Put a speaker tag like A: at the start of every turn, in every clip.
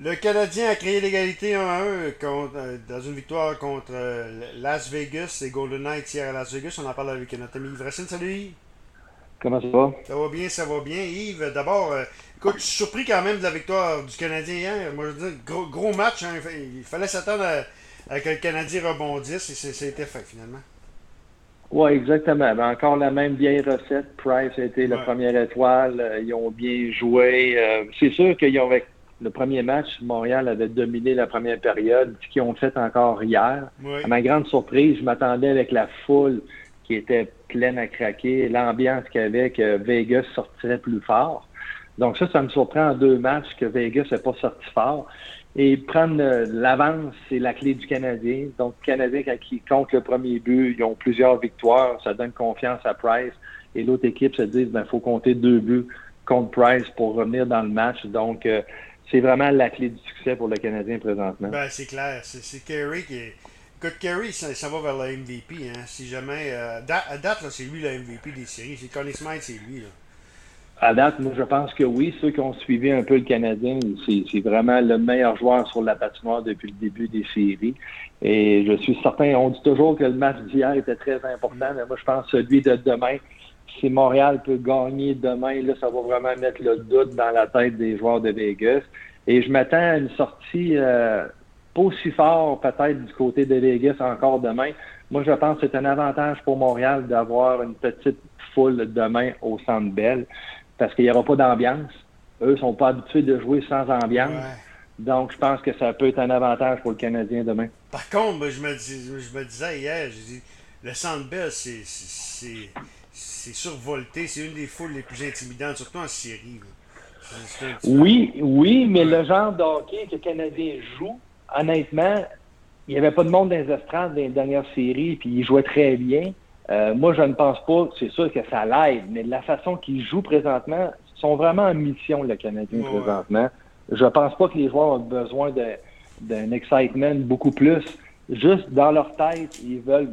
A: Le Canadien a créé l'égalité 1 1 euh, dans une victoire contre euh, Las Vegas et Golden Knights hier à Las Vegas. On en parle avec notre ami Yves Racine. Salut Yves.
B: Comment ça va?
A: Ça va bien, ça va bien. Yves, d'abord, euh, écoute, je suis surpris quand même de la victoire du Canadien hier. Moi, je veux dire, gros, gros match. Hein. Il fallait s'attendre à, que le Canadien rebondisse et ça a été fait finalement.
B: Oui, exactement. Ben, encore la même vieille recette. Price a été la première étoile. Ils ont bien joué. C'est sûr qu'ils ont, le premier match, Montréal avait dominé la première période, ce qu'ils ont fait encore hier. À ma grande surprise, je m'attendais avec la foule qui était pleine à craquer, l'ambiance qu'il y avait, que Vegas sortirait plus fort. Donc ça, ça me surprend en deux matchs que Vegas n'est pas sorti fort. Et prendre l'avance, c'est la clé du Canadien. Donc, le Canadien, quand ils comptent le premier but, ils ont plusieurs victoires, ça donne confiance à Price. Et l'autre équipe se dit, ben, faut compter deux buts contre Price pour revenir dans le match. Donc, euh, c'est vraiment la clé du succès pour le Canadien présentement.
A: Ben, c'est clair. C'est Kerry qui est. Écoute, Kerry, ça, va vers le MVP. Hein. Si jamais. Euh, à date, c'est lui le MVP des séries. C'est Connie Smythe, c'est lui. Là.
B: À date, moi, je pense que oui. Ceux qui ont suivi un peu le Canadien, c'est vraiment le meilleur joueur sur la patinoire depuis le début des séries. Et je suis certain, on dit toujours que le match d'hier était très important, mais moi, je pense que celui de demain, si Montréal peut gagner demain, là, ça va vraiment mettre le doute dans la tête des joueurs de Vegas. Et je m'attends à une sortie euh, pas aussi fort peut-être du côté de Vegas encore demain. Moi, je pense que c'est un avantage pour Montréal d'avoir une petite foule demain au Centre Bell parce qu'il n'y aura pas d'ambiance. Eux sont pas habitués de jouer sans ambiance. Donc, je pense que ça peut être un avantage pour le Canadien demain.
A: Par contre, je me, je me disais hier, le Centre Bell, c'est c'est survolté. C'est une des foules les plus intimidantes, surtout en série.
B: Oui, oui, mais le genre de hockey que le Canadien joue, honnêtement, il n'y avait pas de monde dans les estrades dans les dernières séries, puis il jouait très bien. Euh, moi, je ne pense pas, c'est sûr que ça l'aide, mais la façon qu'ils jouent présentement, ils sont vraiment en mission, le Canadien, présentement. Je ne pense pas que les joueurs ont besoin d'un excitement beaucoup plus. Juste dans leur tête, ils veulent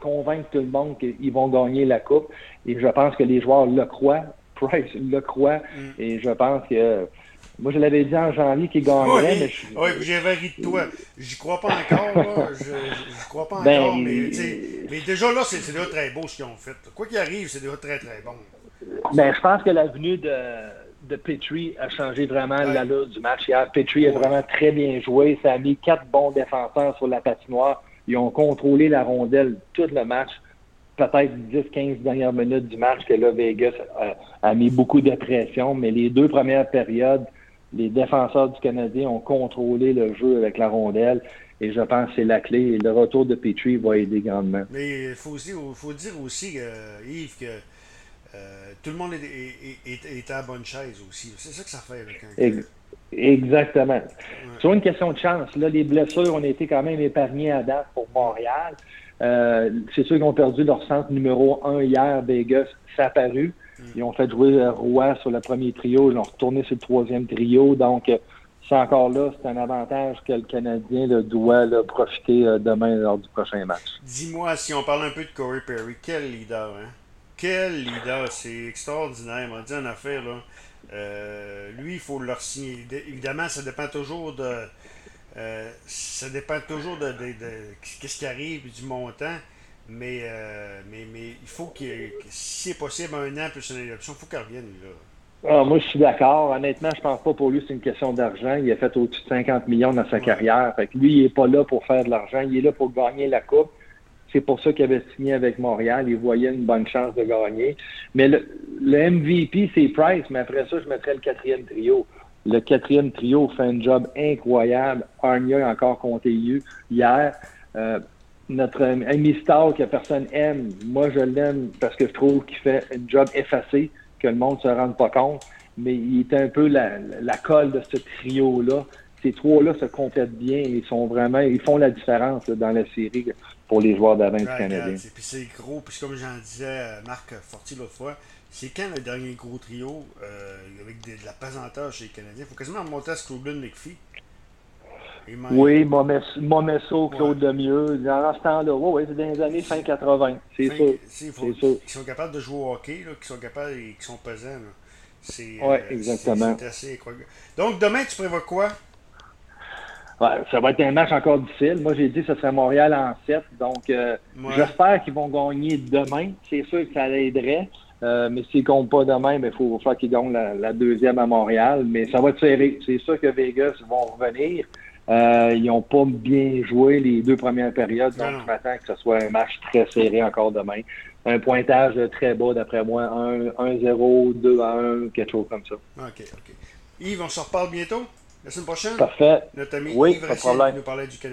B: convaincre tout le monde qu'ils vont gagner la Coupe. Et je pense que les joueurs le croient. Price le croit. Mm. Et je pense que. Moi, je l'avais dit en janvier qu'il gagnerait,
A: oui, mais je... Oui, j'avais ri de toi. J'y crois pas encore, là. Je, je crois pas ben, encore, mais, mais déjà là, c'est déjà très beau ce qu'ils ont fait. Quoi qu'il arrive, c'est déjà très, très bon.
B: Ben, je pense que la venue de, de Petrie a changé vraiment l'allure du match hier. Petrie a vraiment très bien joué. Ça a mis quatre bons défenseurs sur la patinoire. Ils ont contrôlé la rondelle tout le match. Peut-être 10-15 dernières minutes du match que là, Vegas a, mis beaucoup de pression, mais les deux premières périodes, les défenseurs du Canadien ont contrôlé le jeu avec la rondelle. Et je pense que c'est la clé. Et le retour de Petrie va aider grandement.
A: Mais il faut, faut, dire aussi, euh, Yves, que euh, tout le monde est, est, à la bonne chaise aussi. C'est ça que ça fait. Avec
B: Exactement. Sur une question de chance, là, les blessures ont été quand même épargnées à date pour Montréal. Euh, c'est ceux qui ont perdu leur centre numéro 1 hier, Vegas, ça a paru. Mm. Ils ont fait jouer Roy sur le premier trio, ils ont retourné sur le troisième trio. Donc, euh, c'est encore là, c'est un avantage que le Canadien doit profiter euh, demain lors du prochain match.
A: Dis-moi, si on parle un peu de Corey Perry, quel leader, hein? Quel leader, c'est extraordinaire. On dit en affaire, là. Euh, lui, il faut leur signer. Évidemment, ça dépend toujours de. Euh, ça dépend toujours de, qu'est-ce qui arrive du montant. Mais, euh, mais, mais il faut qu'il si c'est possible, un an plus une élection, il faut qu'il revienne là.
B: Ah, moi, je suis d'accord. Honnêtement, je pense pas pour lui c'est une question d'argent. Il a fait au-dessus de 50 millions dans sa carrière. Fait lui, il n'est pas là pour faire de l'argent. Il est là pour gagner la Coupe. C'est pour ça qu'il avait signé avec Montréal. Il voyait une bonne chance de gagner. Mais le, MVP, c'est Price, mais après ça, je mettrais le quatrième trio. Le quatrième trio fait un job incroyable. Arnia a encore compté hier. Euh, notre ami Star que personne aime, moi je l'aime parce que je trouve qu'il fait un job effacé, que le monde ne se rende pas compte. Mais il est un peu la, la colle de ce trio-là ces trois-là se complètent bien et sont vraiment, ils font la différence dans la série pour les joueurs d'avant du Canadien.
A: Puis c'est gros, puis comme j'en disais Marc Forti l'autre fois, c'est quand le dernier gros trio euh, avec de la pesanteur chez les Canadiens? Il faut quasiment remonter à Scrooblin McPhee.
B: Oui, Momesso, Claude ouais. Lemieux, dans ce temps-là, oui, c'est dans les années fin 80, c'est sûr. C'est
A: Qui sont capables de jouer au hockey, là, qui sont capables et qui sont pesants. C'est
B: ouais, euh, exactement.
A: assez incroyable. Donc, demain, tu prévois quoi?
B: Ça va être un match encore difficile. Moi, j'ai dit que ce serait Montréal en 7. Donc, euh, j'espère qu'ils vont gagner demain. C'est sûr que ça l'aiderait. Euh, mais s'ils ne comptent pas demain, il faut faire qu'ils gagnent la, deuxième à Montréal. Mais ça va être serré. C'est sûr que Vegas vont revenir. Euh, ils n'ont pas bien joué les deux premières périodes, donc je m'attends que ce soit un match très serré encore demain. Un pointage très bas, d'après moi, 1-0, 2-1, quelque chose comme ça.
A: OK, OK. Yves, on se reparle bientôt, la semaine prochaine.
B: Parfait.
A: Notre ami
B: oui,
A: Yves Racine nous parlait du Canada.